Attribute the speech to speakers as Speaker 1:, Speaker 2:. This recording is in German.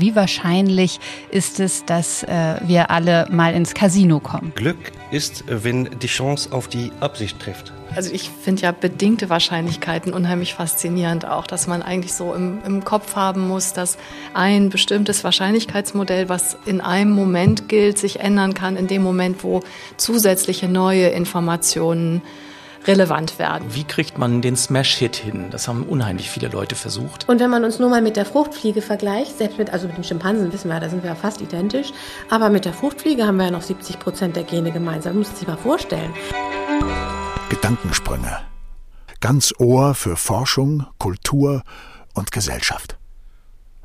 Speaker 1: Wie wahrscheinlich ist es, dass äh, wir alle mal ins Casino kommen?
Speaker 2: Glück ist, wenn die Chance auf die Absicht trifft.
Speaker 3: Also ich finde ja bedingte Wahrscheinlichkeiten unheimlich faszinierend auch, dass man eigentlich so im, im Kopf haben muss, dass ein bestimmtes Wahrscheinlichkeitsmodell, was in einem Moment gilt, sich ändern kann in dem Moment, wo zusätzliche neue Informationen relevant werden.
Speaker 4: Wie kriegt man den Smash-Hit hin? Das haben unheimlich viele Leute versucht.
Speaker 5: Und wenn man uns nur mal mit der Fruchtfliege vergleicht, selbst mit, also mit dem Schimpansen wissen wir, da sind wir ja fast identisch, aber mit der Fruchtfliege haben wir ja noch 70 Prozent der Gene gemeinsam. Das muss man sich mal vorstellen.
Speaker 6: Gedankensprünge. Ganz Ohr für Forschung, Kultur und Gesellschaft.